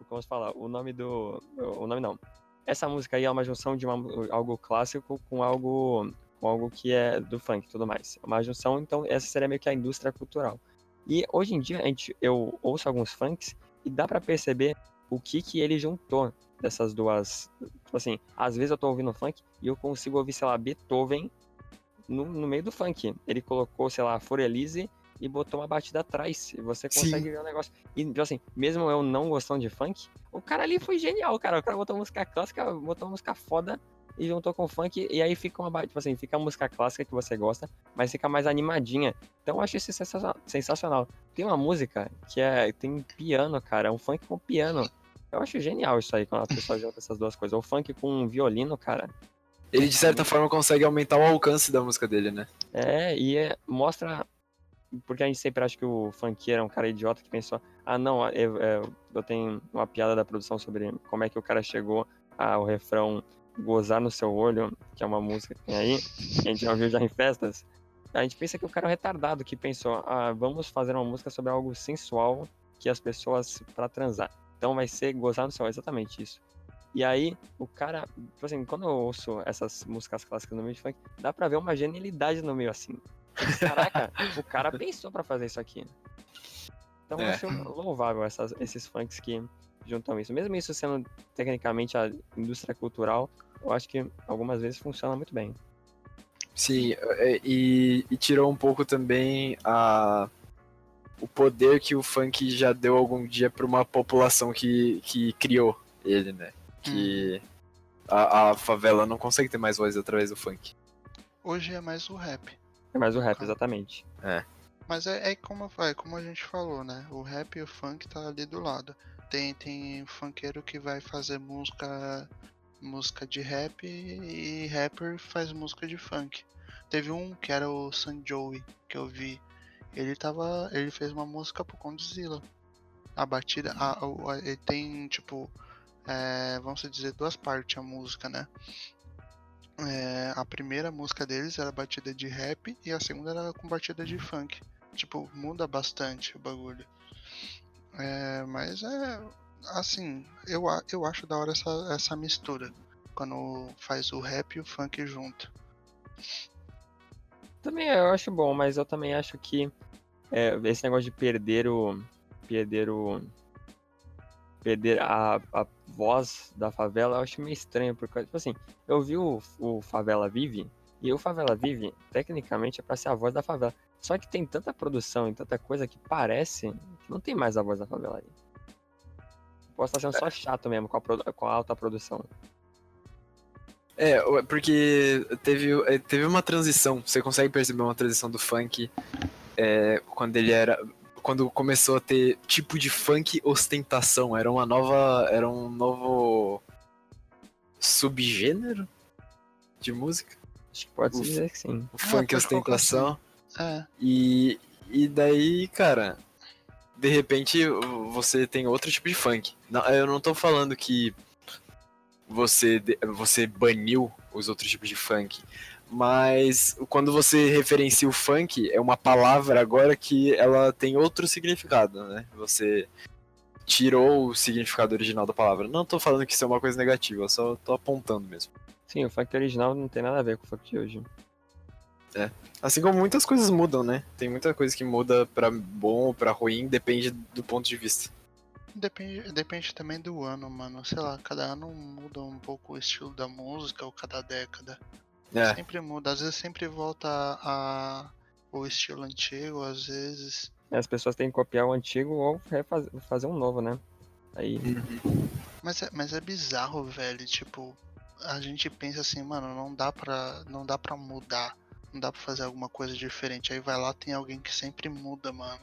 Speaker 3: Como se fala? O nome do. O nome não. Essa música aí é uma junção de uma- algo clássico com algo. com algo que é do funk e tudo mais. Uma junção, então, essa seria meio que a indústria cultural. E hoje em dia, a gente, eu ouço alguns funks e dá pra perceber o que que ele juntou dessas duas. Tipo assim, às vezes eu tô ouvindo funk e eu consigo ouvir, sei lá, Beethoven no, no meio do funk. Ele colocou, sei lá, Forelise e botou uma batida atrás. E você
Speaker 1: Sim.
Speaker 3: consegue ver o negócio. E, tipo assim, mesmo eu não gostando de funk, o cara ali foi genial, cara. O cara botou música clássica, botou música foda e juntou com funk. E aí fica uma, tipo assim, fica a música clássica que você gosta, mas fica mais animadinha. Então eu acho isso sensacional. sensacional. Tem uma música que é, tem piano, cara. É um funk com piano. Eu acho genial isso aí, quando a pessoa junta essas duas coisas. O funk com um violino, cara.
Speaker 1: Ele de certa forma consegue aumentar o alcance da música dele, né?
Speaker 3: É, e é- mostra. Porque a gente sempre acha que o funkeiro é um cara idiota que pensou, ah não, eu, eu, eu tenho uma piada da produção sobre como é que o cara chegou ao refrão Gozar no Seu Olho, que é uma música que tem aí, que a gente já ouviu já em festas. A gente pensa que o cara é um retardado que pensou, ah, vamos fazer uma música sobre algo sensual que as pessoas pra transar. Então vai ser Gozar no Seu Olho, exatamente isso. E aí, o cara, tipo assim, quando eu ouço essas músicas clássicas no meio de funk, dá pra ver uma genialidade no meio assim. Caraca, o cara pensou pra fazer isso aqui. Então eu
Speaker 1: É.
Speaker 3: acho louvável essas, esses funks que juntam isso. Mesmo isso sendo tecnicamente a indústria cultural, eu acho que algumas vezes funciona muito bem.
Speaker 1: Sim, é, e, e tirou um pouco também a, o poder que o funk já deu algum dia para uma população que, que criou ele, né? Que a, a favela não consegue ter mais voz através do funk.
Speaker 2: Hoje é mais o rap.
Speaker 3: É mais o rap, exatamente.
Speaker 2: Mas é, é como, é como a gente falou, né? O rap e o funk tá ali do lado. Tem, tem funkeiro que vai fazer música música de rap e rapper faz música de funk. Teve um que era o San Joey, que eu vi. Ele tava. Ele fez uma música pro Condzilla. A batida. A, o- a- ele tem, tipo. é, vamos dizer, duas partes a música, né? É, a primeira música deles era batida de rap e a segunda era com batida de funk. Tipo, muda bastante o bagulho. É, mas é. Assim, eu, eu acho da hora essa, essa mistura. Quando faz o rap e o funk junto.
Speaker 3: Também eu acho bom, mas eu também acho que é, esse negócio de perder o. Perder o. Perder a, a voz da favela, eu acho meio estranho, porque, tipo assim, eu vi o, o Favela Vive, e o Favela Vive, tecnicamente, é pra ser a voz da favela. Só que tem tanta produção e tanta coisa que parece que não tem mais a voz da favela aí. Posso estar sendo só chato mesmo com a, com a alta produção.
Speaker 1: É, porque teve, é, teve uma transição, você consegue perceber uma transição do funk é, quando ele era. Quando começou a ter tipo de funk ostentação, era uma nova. Era um novo subgênero de música.
Speaker 3: Acho que pode
Speaker 1: Uf.
Speaker 3: dizer que sim.
Speaker 1: O funk
Speaker 2: colocar
Speaker 1: ostentação.
Speaker 2: É,
Speaker 1: E, e daí, cara, de repente você tem outro tipo de funk. Não, eu não tô falando que você, você baniu os outros tipos de funk, mas quando você referencia o funk, é uma palavra agora que ela tem outro significado, né? Você tirou o significado original da palavra. Não tô falando que isso é uma coisa negativa, eu só tô apontando mesmo.
Speaker 3: Sim, o funk original não tem nada a ver com o funk de hoje.
Speaker 1: Assim como muitas coisas mudam, né? Tem muita coisa que muda pra bom ou pra ruim, depende do ponto de vista.
Speaker 2: Depende, depende também do ano, mano. Sei lá, cada ano muda um pouco o estilo da música ou cada década.
Speaker 1: É,
Speaker 2: Sempre muda, às vezes sempre volta a, o estilo antigo, às vezes.
Speaker 3: As pessoas têm que copiar o antigo ou refaz- fazer um novo, né? Aí,
Speaker 2: Mas é, mas é bizarro, velho. Tipo, a gente pensa assim, mano, não dá pra, não dá pra mudar. Não dá pra fazer alguma coisa diferente. Aí vai lá, tem alguém que sempre muda, mano.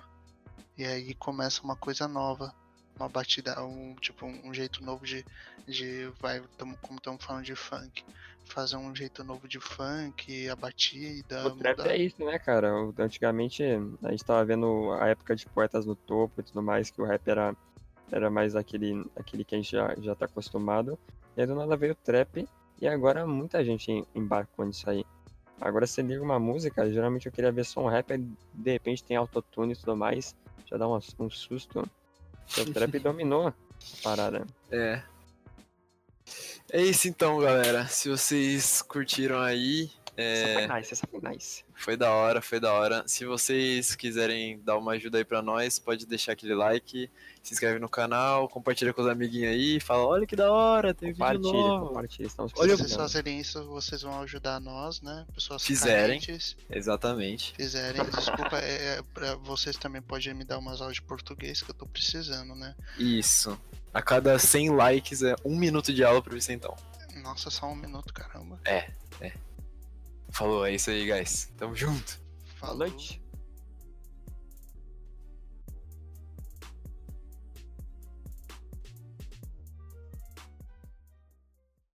Speaker 2: E aí começa uma coisa nova. Uma batida, um, tipo, um jeito novo de. de vai, tamo, como estamos falando de funk. Fazer um jeito novo de funk, a batida.
Speaker 3: o trap
Speaker 2: mudar.
Speaker 3: é isso, né, cara? Antigamente a gente tava vendo a época de poetas no topo e tudo mais, que o rap era, era mais aquele, aquele que a gente já, já tá acostumado. E aí do nada veio o trap e agora muita gente em- embarcou nisso aí. Agora você liga uma música, geralmente eu queria ver só um rap, de repente tem autotune e tudo mais, já dá um, um susto. O trap dominou a parada.
Speaker 1: é. É isso então, galera. Se vocês curtiram aí,
Speaker 3: Essa
Speaker 1: é,
Speaker 3: foi nice, essa foi nice.
Speaker 1: foi da hora, foi da hora. Se vocês quiserem dar uma ajuda aí pra nós, pode deixar aquele like, se inscreve no canal, compartilha com os amiguinhos aí, fala, olha que da hora, tem vídeo
Speaker 3: Compartilha,
Speaker 1: novo.
Speaker 3: compartilha. Estamos
Speaker 2: Se
Speaker 1: Olha,
Speaker 2: vocês fazerem isso, vocês vão ajudar nós, né? Pessoas
Speaker 1: Fizerem.
Speaker 2: carentes.
Speaker 1: Exatamente.
Speaker 2: fizerem, desculpa, é, é, pra vocês também podem me dar umas aulas de português que eu tô precisando, né?
Speaker 1: Isso. A cada 100 likes é um minuto de aula pro Vicentão.
Speaker 2: Nossa, só um minuto, caramba.
Speaker 1: Falou, é isso aí, guys. Tamo junto.
Speaker 3: Boa noite.